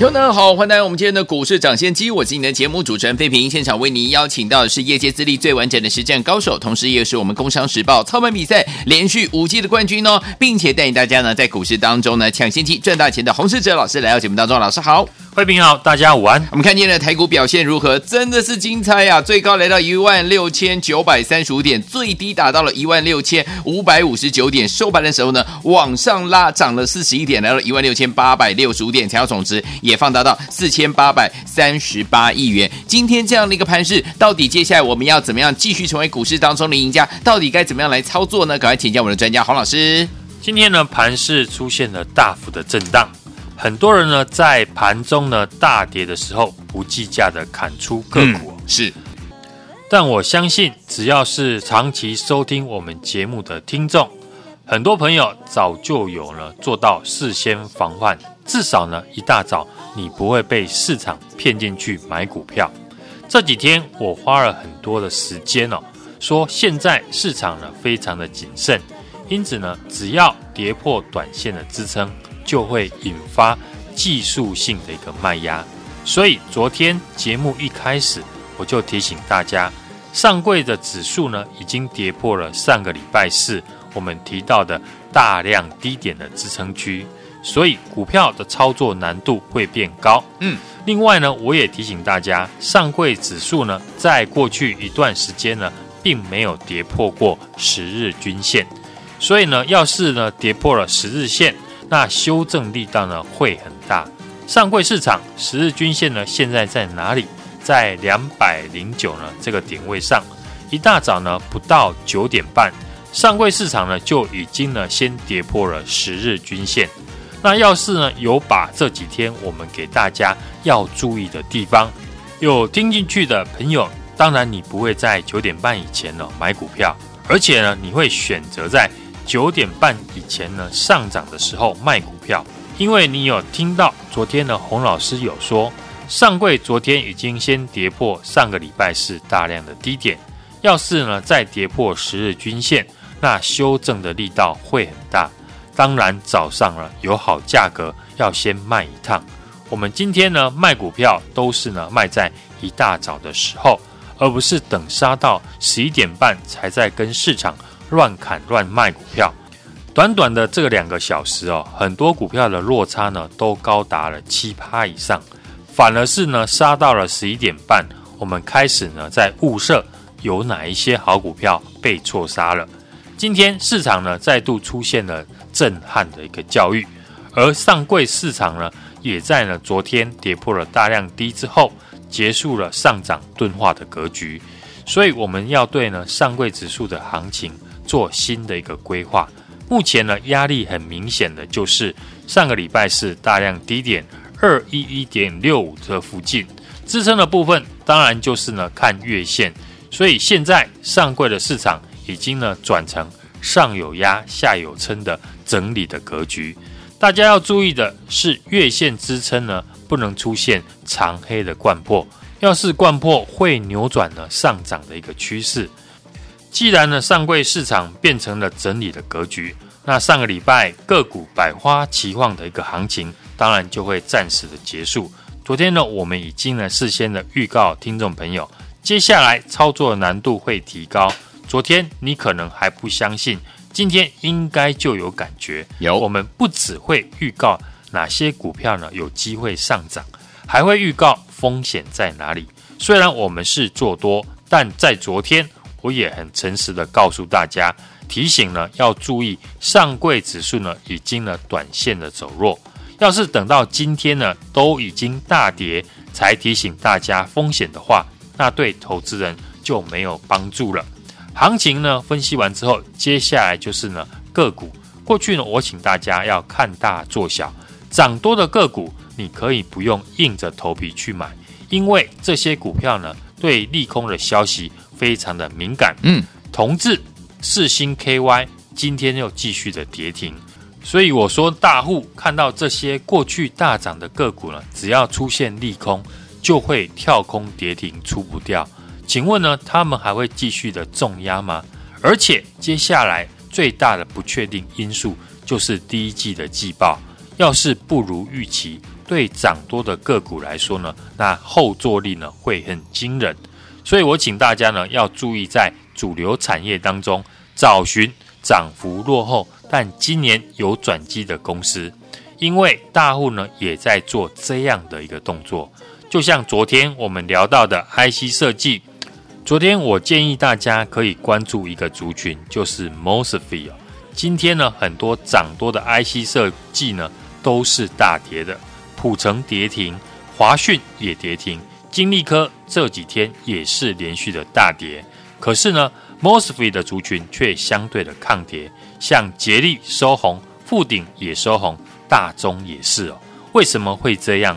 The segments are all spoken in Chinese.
听众好，欢迎来到我们今天的股市涨先机，我是你的节目主持人费平。现场为您邀请到的是业界资历最完整的实战高手，同时也是我们工商时报操盘比赛连续五季的冠军哦，并且带领大家呢在股市当中呢抢先机赚大钱的洪世哲老师来到节目当中，老师好。慧平好，大家午安。我们看见了台股表现如何？真的是精彩呀、啊！最高来到一万六千九百三十五点，最低达到了一万六千五百五十九点。收盘的时候呢，往上拉涨了四十一点，来到一万六千八百六十五点，成交总值也放大到四千八百三十八亿元。今天这样的一个盘势，到底接下来我们要怎么样继续成为股市当中的赢家？到底该怎么样来操作呢？赶快请教我们的专家黄老师。今天呢，盘势出现了大幅的震荡。很多人呢，在盘中呢大跌的时候，不计价的砍出个股，嗯，是。但我相信，只要是长期收听我们节目的听众，很多朋友早就有了做到事先防范，至少呢一大早你不会被市场骗进去买股票。这几天我花了很多的时间哦，说现在市场呢非常的谨慎，因此呢，只要跌破短线的支撑。就会引发技术性的一个卖压，所以昨天节目一开始我就提醒大家，上柜的指数呢已经跌破了上个礼拜四我们提到的大量低点的支撑区，所以股票的操作难度会变高。嗯，另外呢，我也提醒大家，上柜指数呢在过去一段时间呢并没有跌破过十日均线，所以呢，要是呢跌破了十日线。那修正力道呢会很大。上柜市场十日均线呢现在在哪里？在两百零九呢这个点位上。一大早呢不到九点半，上柜市场呢就已经呢先跌破了十日均线。那要是呢有把这几天我们给大家要注意的地方有听进去的朋友，当然你不会在九点半以前呢买股票，而且呢你会选择在。九点半以前呢，上涨的时候卖股票，因为你有听到昨天呢洪老师有说，上柜昨天已经先跌破上个礼拜四大量的低点，要是呢再跌破十日均线，那修正的力道会很大。当然早上了有好价格要先卖一趟。我们今天呢卖股票都是呢卖在一大早的时候，而不是等杀到十一点半才在跟市场。乱砍乱卖股票，短短的这两个小时哦，很多股票的落差呢都高达了七趴以上，反而是呢杀到了十一点半，我们开始呢在物色有哪一些好股票被错杀了。今天市场呢再度出现了震撼的一个教育，而上柜市场呢也在呢昨天跌破了大量低之后，结束了上涨钝化的格局，所以我们要对呢上柜指数的行情。做新的一个规划，目前呢压力很明显的就是上个礼拜是大量低点二一一点六五这附近。支撑的部分，当然就是呢看月线，所以现在上柜的市场已经呢转成上有压下有撑的整理的格局，大家要注意的是月线支撑呢不能出现长黑的贯破，要是贯破会扭转呢上涨的一个趋势。既然呢，上柜市场变成了整理的格局，那上个礼拜个股百花齐放的一个行情，当然就会暂时的结束。昨天呢，我们已经呢事先的预告听众朋友，接下来操作难度会提高。昨天你可能还不相信，今天应该就有感觉。有，我们不只会预告哪些股票呢有机会上涨，还会预告风险在哪里。虽然我们是做多，但在昨天。我也很诚实的告诉大家，提醒呢要注意上柜指数呢已经呢短线的走弱，要是等到今天呢都已经大跌才提醒大家风险的话，那对投资人就没有帮助了。行情呢分析完之后，接下来就是呢个股。过去呢我请大家要看大做小，涨多的个股你可以不用硬着头皮去买，因为这些股票呢对利空的消息。非常的敏感，嗯，同志、四星 KY 今天又继续的跌停。所以我说，大户看到这些过去大涨的个股呢，只要出现利空，就会跳空跌停出不掉。请问呢，他们还会继续的重压吗？而且接下来最大的不确定因素就是第一季的季报，要是不如预期，对涨多的个股来说呢，那后坐力呢会很惊人。所以我请大家呢要注意，在主流产业当中找寻涨幅落后，但今年有转机的公司，因为大户呢也在做这样的一个动作。就像昨天我们聊到的 IC 设计，昨天我建议大家可以关注一个族群，就是 MOSFET。今天呢很多涨多的 IC 设计呢都是大跌的，普成跌停，华讯也跌停，金利科这几天也是连续的大跌。可是呢 MOSFET 的族群却相对的抗跌。像捷力收红，富鼎也收红，大中也是哦。为什么会这样？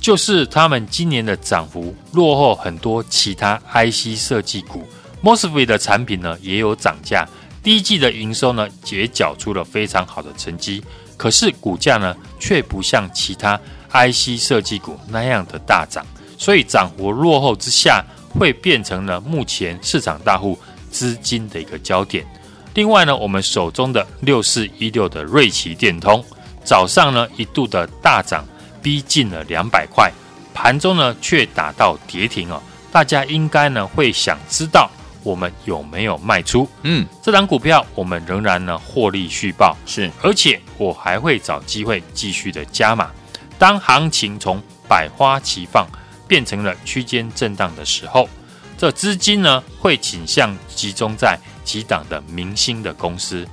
就是他们今年的涨幅落后很多其他 IC 设计股，MOSFET 的产品呢也有涨价，第一季的营收呢也缴出了非常好的成绩。可是股价呢却不像其他 IC 设计股那样的大涨，所以涨幅落后之下，会变成了目前市场大户资金的一个焦点。另外呢，我们手中的六四一六的瑞奇电通，早上呢一度的大涨，逼近了两百块，盘中呢却打到跌停哦。大家应该呢会想知道我们有没有卖出？嗯，这档股票我们仍然呢获利续报，是，而且我还会找机会继续的加码。当行情从百花齐放变成了区间震荡的时候，这资金呢会倾向集中在。几档的明星的公司，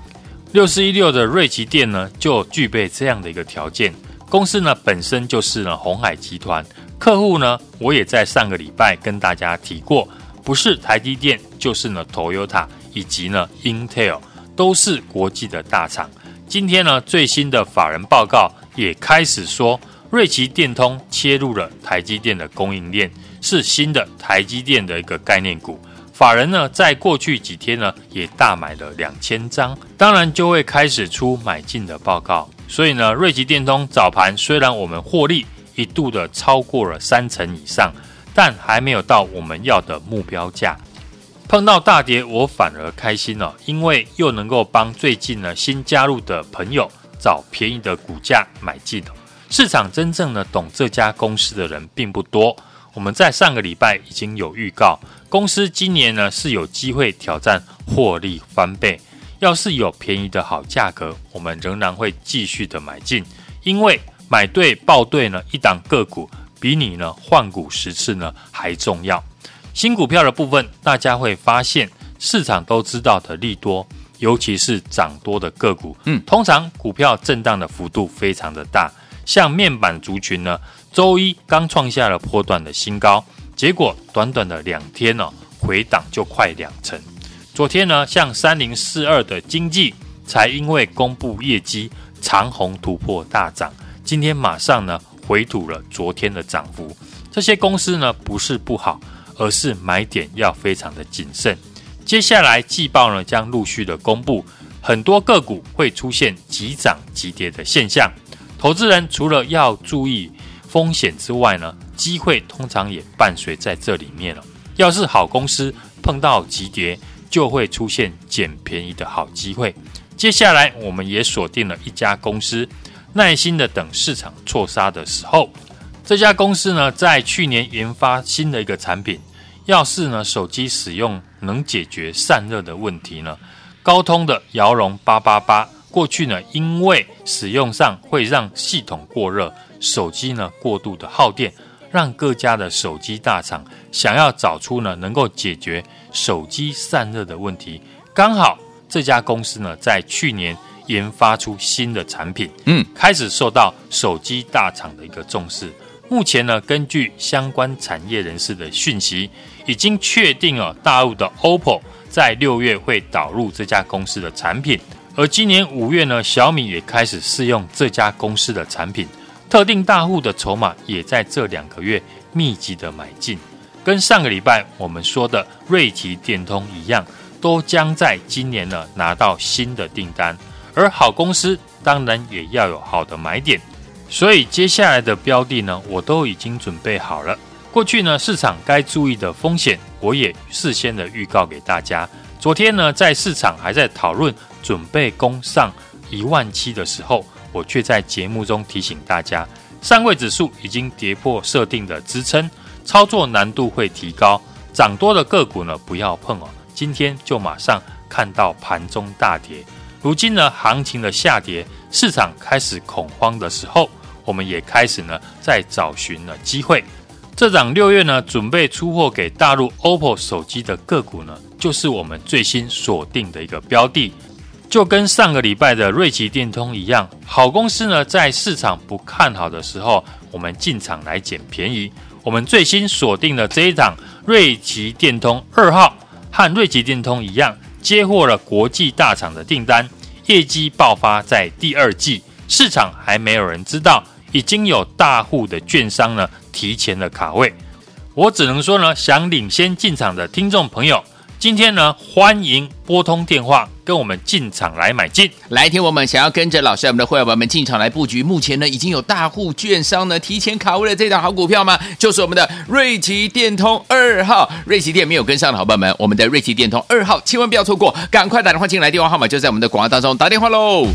六四一六的瑞奇店呢，就具备这样的一个条件。公司呢本身就是呢鸿海集团客户呢，我也在上个礼拜跟大家提过，不是台积电就是呢 Toyota 以及呢 Intel 都是国际的大厂。今天呢最新的法人报告也开始说，瑞奇电通切入了台积电的供应链，是新的台积电的一个概念股。法人呢，在过去几天呢，也大买了两千张，当然就会开始出买进的报告。所以呢，瑞吉电通早盘虽然我们获利一度的超过了三成以上，但还没有到我们要的目标价。碰到大跌，我反而开心了，因为又能够帮最近呢新加入的朋友找便宜的股价买进。市场真正呢懂这家公司的人并不多。我们在上个礼拜已经有预告。公司今年呢是有机会挑战获利翻倍，要是有便宜的好价格，我们仍然会继续的买进，因为买对报对呢，一档个股比你呢换股十次呢还重要。新股票的部分，大家会发现市场都知道的利多，尤其是涨多的个股，嗯，通常股票震荡的幅度非常的大，像面板族群呢，周一刚创下了波段的新高。结果短短的两天呢、哦，回档就快两成。昨天呢，像三零四二的经济，才因为公布业绩长虹突破大涨，今天马上呢回吐了昨天的涨幅。这些公司呢不是不好，而是买点要非常的谨慎。接下来季报呢将陆续的公布，很多个股会出现急涨急跌的现象。投资人除了要注意风险之外呢，机会通常也伴随在这里面了。要是好公司碰到急跌，就会出现捡便宜的好机会。接下来，我们也锁定了一家公司，耐心的等市场错杀的时候。这家公司呢，在去年研发新的一个产品，要是呢手机使用能解决散热的问题呢，高通的骁龙八八八过去呢，因为使用上会让系统过热，手机呢过度的耗电。让各家的手机大厂想要找出呢能够解决手机散热的问题，刚好这家公司呢在去年研发出新的产品，嗯，开始受到手机大厂的一个重视。目前呢，根据相关产业人士的讯息，已经确定了大陆的 OPPO 在六月会导入这家公司的产品，而今年五月呢，小米也开始试用这家公司的产品。特定大户的筹码也在这两个月密集的买进，跟上个礼拜我们说的瑞奇电通一样，都将在今年呢拿到新的订单，而好公司当然也要有好的买点，所以接下来的标的呢，我都已经准备好了。过去呢，市场该注意的风险，我也事先的预告给大家。昨天呢，在市场还在讨论准备攻上一万七的时候，我却在节目中提醒大家，上位指数已经跌破设定的支撑，操作难度会提高，涨多的个股呢不要碰哦。今天就马上看到盘中大跌，如今呢，行情的下跌，市场开始恐慌的时候，我们也开始呢在找寻了机会。这档六月呢，准备出货给大陆 OPPO 手机的个股呢，就是我们最新锁定的一个标的，就跟上个礼拜的瑞奇电通一样，好公司呢，在市场不看好的时候，我们进场来捡便宜。我们最新锁定的这一档瑞奇电通二号，和瑞奇电通一样，接获了国际大厂的订单，业绩爆发在第二季，市场还没有人知道。已经有大户的券商呢提前了卡位，我只能说呢，想领先进场的听众朋友，今天呢欢迎拨通电话跟我们进场来买进。来听我们想要跟着老师我们的会员们进场来布局，目前呢已经有大户券商呢提前卡位了这档好股票吗？就是我们的瑞奇电通二号，瑞奇电没有跟上的好朋友们，我们的瑞奇电通二号千万不要错过，赶快打电话进来，电话号码就在我们的广告当中，打电话喽。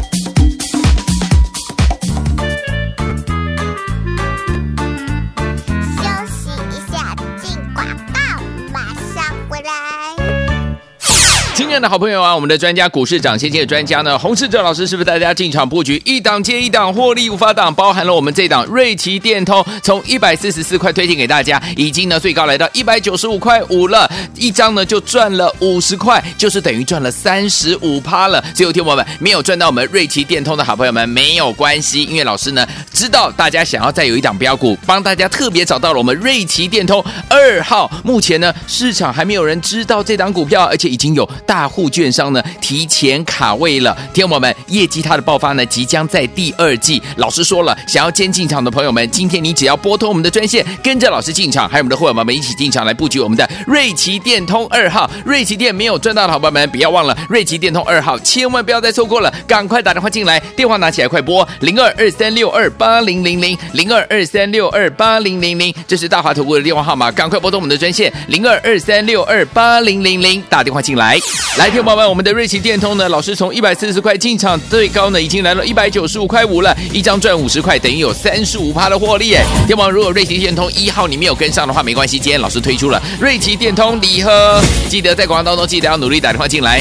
亲爱的好朋友啊，我们的专家股市长先机的专家呢，洪世哲老师是不是带大家进场布局一档接一档获利无法挡？包含了我们这档瑞奇电通，从一百四十四块推荐给大家，已经呢最高来到一百九十五块五了，一张呢就赚了五十块，就是等于赚了三十五趴了。最后听我们没有赚到我们瑞奇电通的好朋友们没有关系，因为老师呢知道大家想要再有一档标股，帮大家特别找到了我们瑞奇电通二号。目前呢市场还没有人知道这档股票，而且已经有大。大户券商呢提前卡位了，听我们业绩它的爆发呢即将在第二季。老师说了，想要先进场的朋友们，今天你只要拨通我们的专线，跟着老师进场，还有我们的会员们一起进场来布局我们的瑞奇电通二号。瑞奇电没有赚到的好朋友们，不要忘了瑞奇电通二号，千万不要再错过了，赶快打电话进来，电话拿起来快拨零二二三六二八零零零零二二三六二八零零零，这是大华投顾的电话号码，赶快拨通我们的专线零二二三六二八零零零，打电话进来。来，听宝们，我们的瑞奇电通呢，老师从一百四十块进场，最高呢已经来到一百九十五块五了，一张赚五十块，等于有三十五趴的获利哎。听宝，如果瑞奇电通一号你没有跟上的话，没关系，今天老师推出了瑞奇电通礼盒，记得在广告当中记得要努力打电话进来。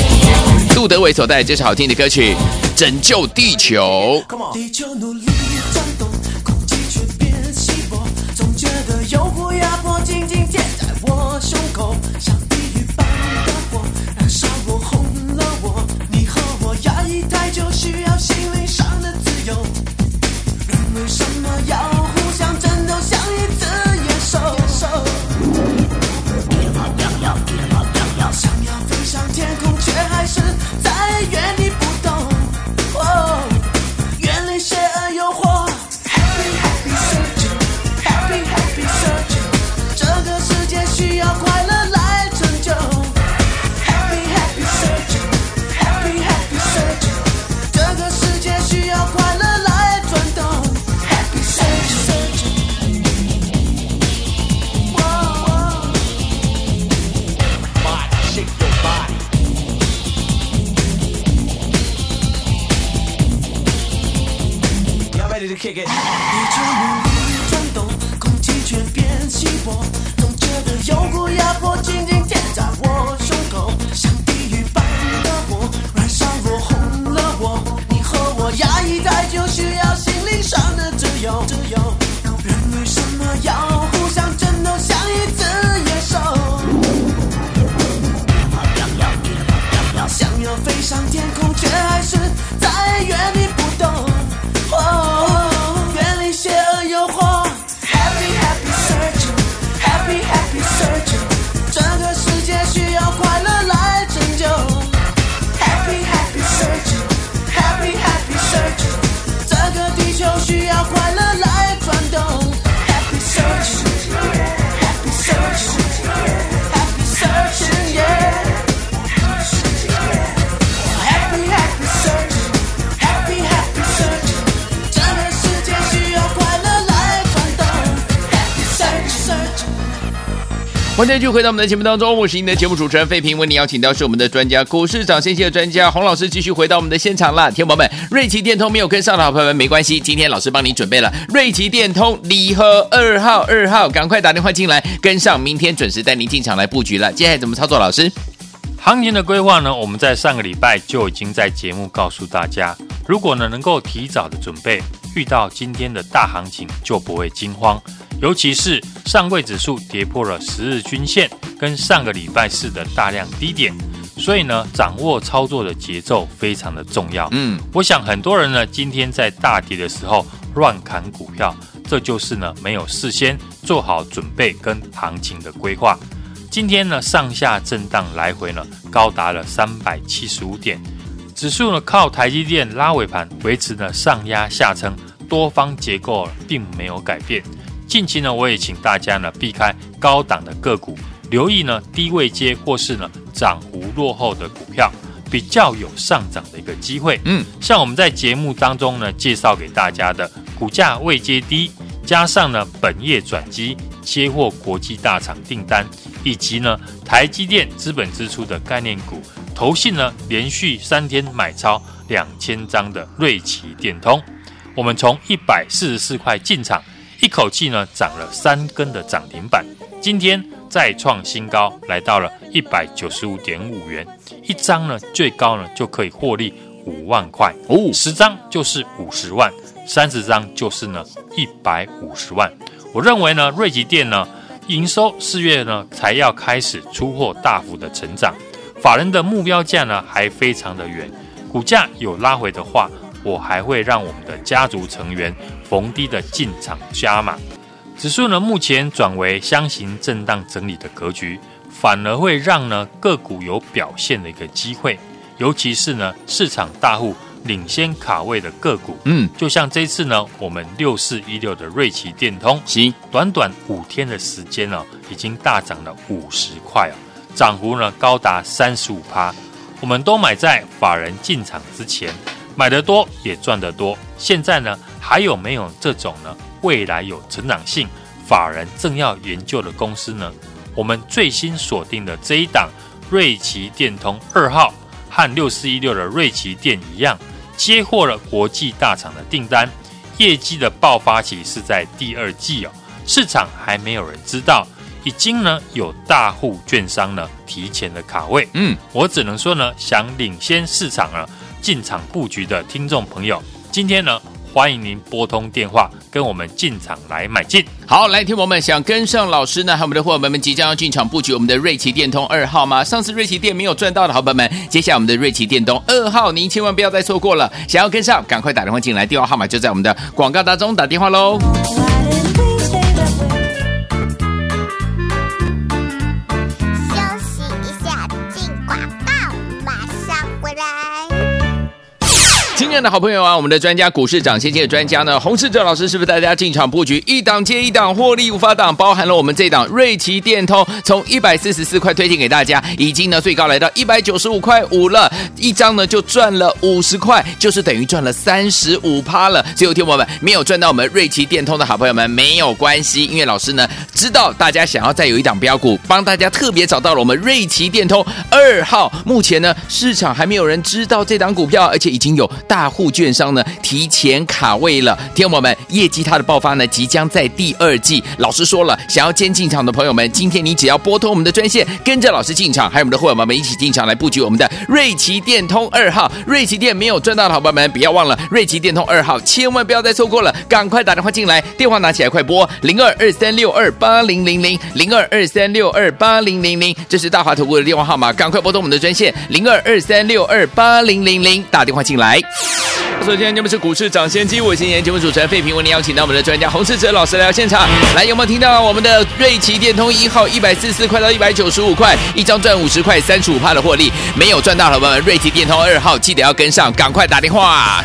杜德伟所带来这首好听的歌曲《拯救地球》。Come on 地球努力欢迎继续回到我们的节目当中，我是您的节目主持人费平，为您邀请到是我们的专家，股市涨先机的专家洪老师，继续回到我们的现场了。听众朋友们，瑞奇电通没有跟上的好朋友们没关系，今天老师帮你准备了瑞奇电通礼盒二号，二号赶快打电话进来跟上，明天准时带您进场来布局了。接下来怎么操作？老师，行情的规划呢？我们在上个礼拜就已经在节目告诉大家，如果呢能够提早的准备，遇到今天的大行情就不会惊慌。尤其是上柜指数跌破了十日均线，跟上个礼拜四的大量低点，所以呢，掌握操作的节奏非常的重要。嗯，我想很多人呢，今天在大跌的时候乱砍股票，这就是呢没有事先做好准备跟行情的规划。今天呢，上下震荡来回呢，高达了三百七十五点，指数呢靠台积电拉尾盘维持呢上压下撑，多方结构并没有改变。近期呢，我也请大家呢避开高档的个股，留意呢低位接或是呢涨幅落后的股票，比较有上涨的一个机会。嗯，像我们在节目当中呢介绍给大家的股价未接低，加上呢本业转机接获国际大厂订单，以及呢台积电资本支出的概念股，投信呢连续三天买超两千张的瑞奇电通，我们从一百四十四块进场。一口气呢涨了三根的涨停板，今天再创新高，来到了一百九十五点五元一张呢，最高呢就可以获利五万块哦，十张就是五十万，三十张就是呢一百五十万。我认为呢，瑞吉店呢营收四月呢才要开始出货大幅的成长，法人的目标价呢还非常的远，股价有拉回的话。我还会让我们的家族成员逢低的进场加码，指数呢目前转为箱型震荡整理的格局，反而会让呢个股有表现的一个机会，尤其是呢市场大户领先卡位的个股，嗯，就像这次呢我们六四一六的瑞奇电通，行，短短五天的时间呢已经大涨了五十块啊，涨幅呢高达三十五趴，我们都买在法人进场之前。买得多也赚得多，现在呢还有没有这种呢？未来有成长性，法人正要研究的公司呢？我们最新锁定的这一档瑞奇电通二号，和六四一六的瑞奇电一样，接获了国际大厂的订单，业绩的爆发期是在第二季哦，市场还没有人知道，已经呢有大户券商呢提前的卡位，嗯，我只能说呢，想领先市场了。进场布局的听众朋友，今天呢，欢迎您拨通电话跟我们进场来买进。好，来，听友们想跟上老师呢，和我们的伙伴们即将要进场布局我们的瑞奇电通二号吗？上次瑞奇电没有赚到的好朋友们，接下来我们的瑞奇电通二号，您千万不要再错过了。想要跟上，赶快打电话进来，电话号码就在我们的广告当中，打电话喽。亲爱的好朋友啊，我们的专家股市长先机的专家呢，洪世哲老师是不是带大家进场布局一档接一档获利无法挡？包含了我们这档瑞奇电通，从一百四十四块推荐给大家，已经呢最高来到一百九十五块五了，一张呢就赚了五十块，就是等于赚了三十五趴了。所以有听友们没有赚到我们瑞奇电通的好朋友们没有关系，因为老师呢知道大家想要再有一档标股，帮大家特别找到了我们瑞奇电通二号。目前呢市场还没有人知道这档股票，而且已经有大。大户券商呢提前卡位了，听我们，业绩它的爆发呢即将在第二季。老师说了，想要先进场的朋友们，今天你只要拨通我们的专线，跟着老师进场，还有我们的伙伴们一起进场来布局我们的瑞奇电通二号。瑞奇电没有赚到的伙伴们，不要忘了瑞奇电通二号，千万不要再错过了，赶快打电话进来，电话拿起来快拨零二二三六二八零零零零二二三六二八零零零，这是大华投顾的电话号码，赶快拨通我们的专线零二二三六二八零零零，打电话进来。首先，节目是股市涨先机，我是今天节目主持人费平，为您邀请到我们的专家洪世哲老师来到现场。来，有没有听到我们的瑞奇电通一号一百四十四块到一百九十五块，一张赚五十块，三十五帕的获利？没有赚到的朋友们，瑞奇电通二号记得要跟上，赶快打电话。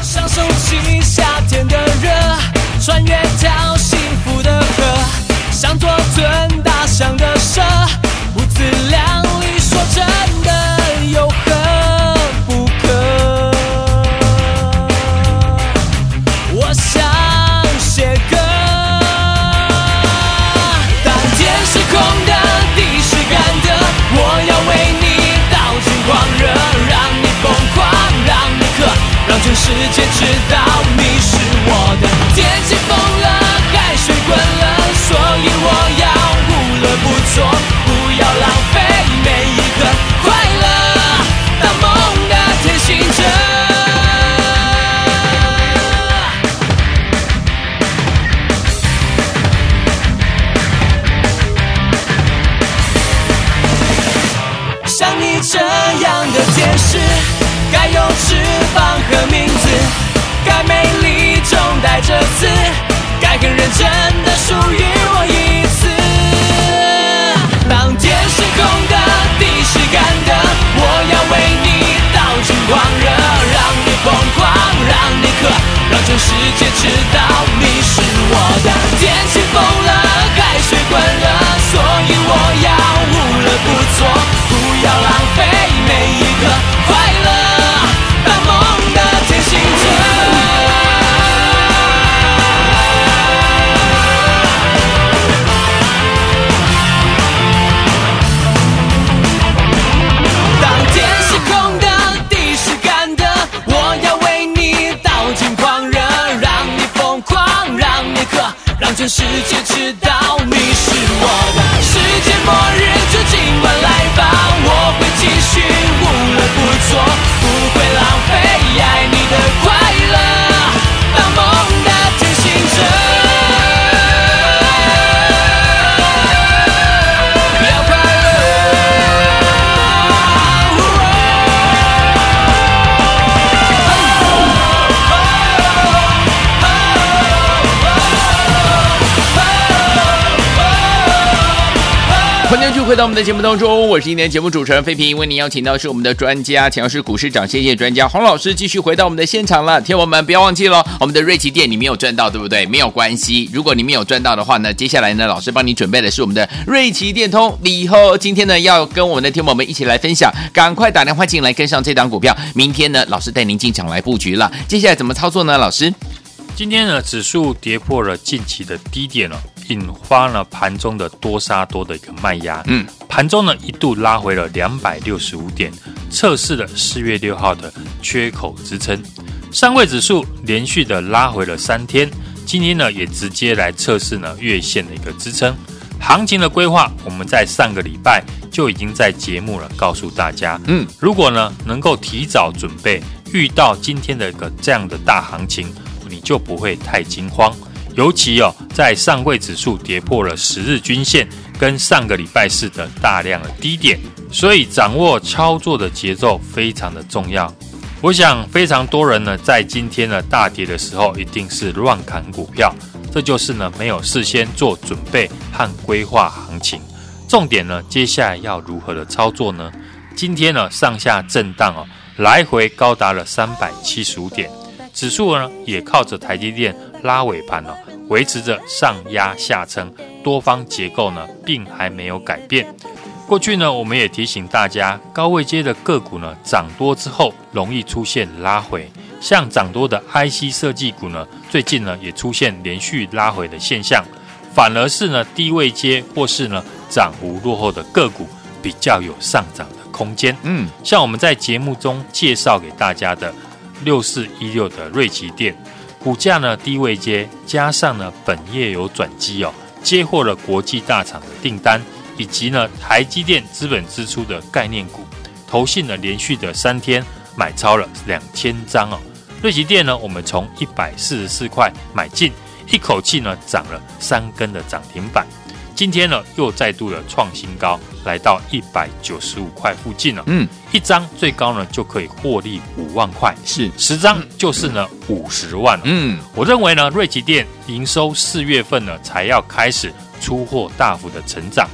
这样的天使该有翅膀和名字该美丽中带着刺该很认真的属于我一次当天是空的地是干的我要为你倒尽狂热让你疯狂让你渴让全世界知道你是我的天气全世界知道你是我的。世界末日就今晚来吧，我会继续无恶不作，不会浪费回到我们的节目当中，我是今天节目主持人费平，为您邀请到是我们的专家，强势股市涨跌专家洪老师，继续回到我们的现场了。听友们不要忘记了，我们的瑞奇店你没有赚到，对不对？没有关系，如果你没有赚到的话呢，接下来呢，老师帮你准备的是我们的瑞奇电通礼后，今天呢要跟我们的听友们一起来分享，赶快打电话进来跟上这档股票，明天呢老师带您进场来布局了。接下来怎么操作呢？老师，今天呢指数跌破了近期的低点了。引发了盘中的多杀多的一个卖压，嗯，盘中呢一度拉回了两百六十五点，测试了四月六号的缺口支撑。上位指数连续的拉回了三天，今天呢也直接来测试呢月线的一个支撑。行情的规划，我们在上个礼拜就已经在节目了告诉大家，嗯，如果呢能够提早准备，遇到今天的一个这样的大行情，你就不会太惊慌。尤其哦，在上柜指数跌破了十日均线，跟上个礼拜四的大量的低点，所以掌握操作的节奏非常的重要。我想非常多人呢，在今天的大跌的时候，一定是乱砍股票，这就是呢没有事先做准备和规划行情。重点呢，接下来要如何的操作呢？今天呢上下震荡哦，来回高达了三百七十五点，指数呢也靠着台积电拉尾盘了。维持着上压下撑，多方结构呢，并还没有改变。过去呢，我们也提醒大家，高位接的个股呢，涨多之后容易出现拉回。像涨多的 IC 设计股呢，最近呢也出现连续拉回的现象。反而是呢，低位接或是呢涨幅落后的个股，比较有上涨的空间。嗯，像我们在节目中介绍给大家的六四一六的瑞奇电。股价呢低位接，加上呢本业有转机哦，接获了国际大厂的订单，以及呢台积电资本支出的概念股，投信呢连续的三天买超了两千张哦。瑞奇电呢，我们从一百四十四块买进，一口气呢涨了三根的涨停板。今天呢，又再度的创新高，来到一百九十五块附近了。嗯，一张最高呢就可以获利五万块，是十张就是呢五十万。嗯，我认为呢，瑞奇店营收四月份呢才要开始出货大幅的成长，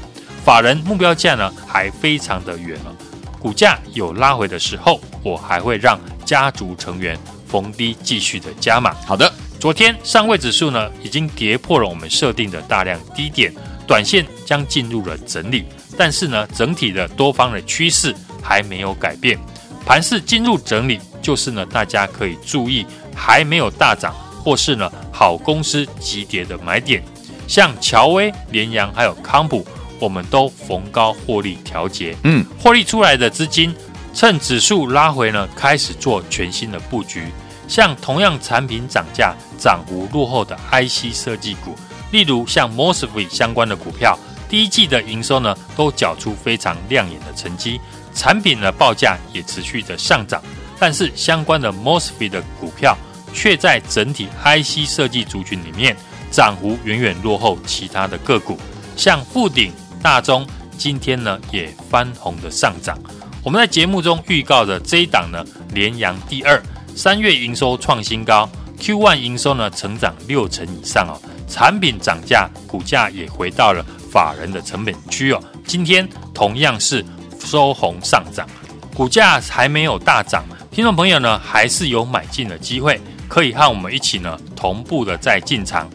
法人目标价呢还非常的远了。股价有拉回的时候，我还会让家族成员逢低继续的加码。好的，昨天上位指数呢已经跌破了我们设定的大量低点。短线将进入了整理，但是呢，整体的多方的趋势还没有改变。盘势进入整理，就是呢，大家可以注意还没有大涨或是呢好公司急跌的买点，像乔威、联阳还有康普，我们都逢高获利调节。嗯，获利出来的资金，趁指数拉回呢，开始做全新的布局。像同样产品涨价、涨幅落后的 IC 设计股。例如像 Mosfet 相关的股票，第一季的营收呢都缴出非常亮眼的成绩，产品的报价也持续的上涨，但是相关的 Mosfet 的股票却在整体 IC 设计族群里面涨幅远远落后其他的个股，像富鼎、大中今天呢也翻红的上涨。我们在节目中预告的这一档呢，联阳第二，三月营收创新高，Q1 营收呢成长六成以上哦。产品涨价，股价也回到了法人的成本区哦。今天同样是收红上涨，股价还没有大涨，听众朋友呢还是有买进的机会，可以和我们一起呢同步的再进场。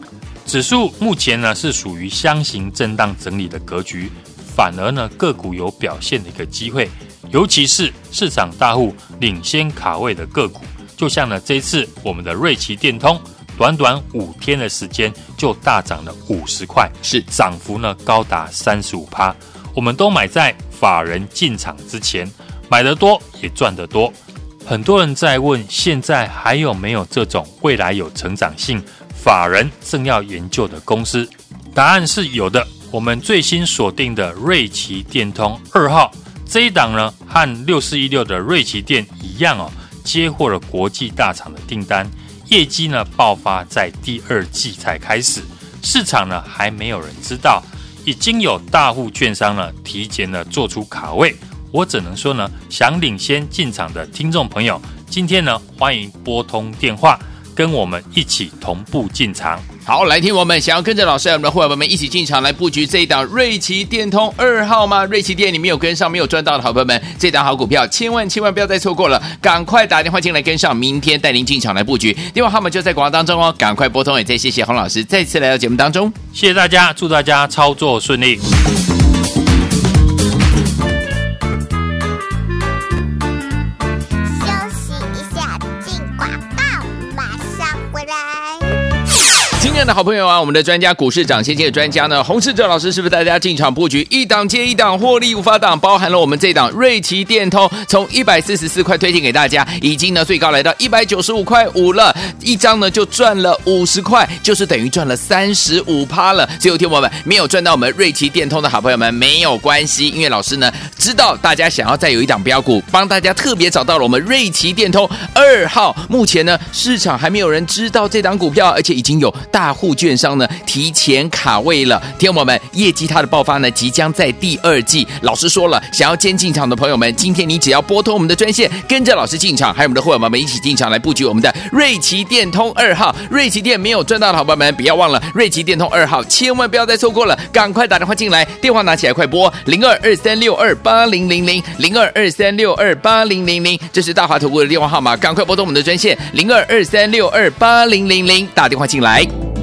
指数目前呢是属于箱型震荡整理的格局，反而呢个股有表现的一个机会，尤其是市场大户领先卡位的个股，就像呢这次我们的瑞奇电通。短短五天的时间就大涨了五十块，是涨幅呢高达三十五趴。我们都买在法人进场之前，买得多也赚得多。很多人在问，现在还有没有这种未来有成长性、法人正要研究的公司？答案是有的。我们最新锁定的瑞奇电通二号这一档呢，和六四一六的瑞奇电一样哦，接获了国际大厂的订单，业绩呢爆发在第二季才开始，市场呢还没有人知道，已经有大户券商呢提前呢做出卡位。我只能说呢，想领先进场的听众朋友，今天呢欢迎拨通电话，跟我们一起同步进场。好，来听我们想要跟着老师，我们的伙伴们一起进场来布局这一档瑞奇电通二号吗？瑞奇电你没有跟上，没有赚到的好朋友们，这档好股票千万千万不要再错过了，赶快打电话进来跟上，明天带您进场来布局，电话号码就在广告当中哦，赶快拨通。也再谢谢洪老师再次来到节目当中，谢谢大家，祝大家操作顺利。亲爱的好朋友啊，我们的专家股市长先机的专家呢，洪世哲老师是不是带大家进场布局一档接一档获利无法挡？包含了我们这档瑞奇电通，从一百四十四块推荐给大家，已经呢最高来到一百九十五块五了，一张呢就赚了五十块，就是等于赚了三十五趴了。最后听我们没有赚到我们瑞奇电通的好朋友们没有关系，因为老师呢知道大家想要再有一档标股，帮大家特别找到了我们瑞奇电通二号。目前呢市场还没有人知道这档股票，而且已经有大。大户券商呢提前卡位了，听我们业绩它的爆发呢即将在第二季。老师说了，想要先进场的朋友们，今天你只要拨通我们的专线，跟着老师进场，还有我们的会员们一起进场来布局我们的瑞奇电通二号。瑞奇电没有赚到的好朋友们，不要忘了瑞奇电通二号，千万不要再错过了，赶快打电话进来，电话拿起来快拨零二二三六二八零零零零二二三六二八零零零，这是大华投顾的电话号码，赶快拨通我们的专线零二二三六二八零零零，打电话进来。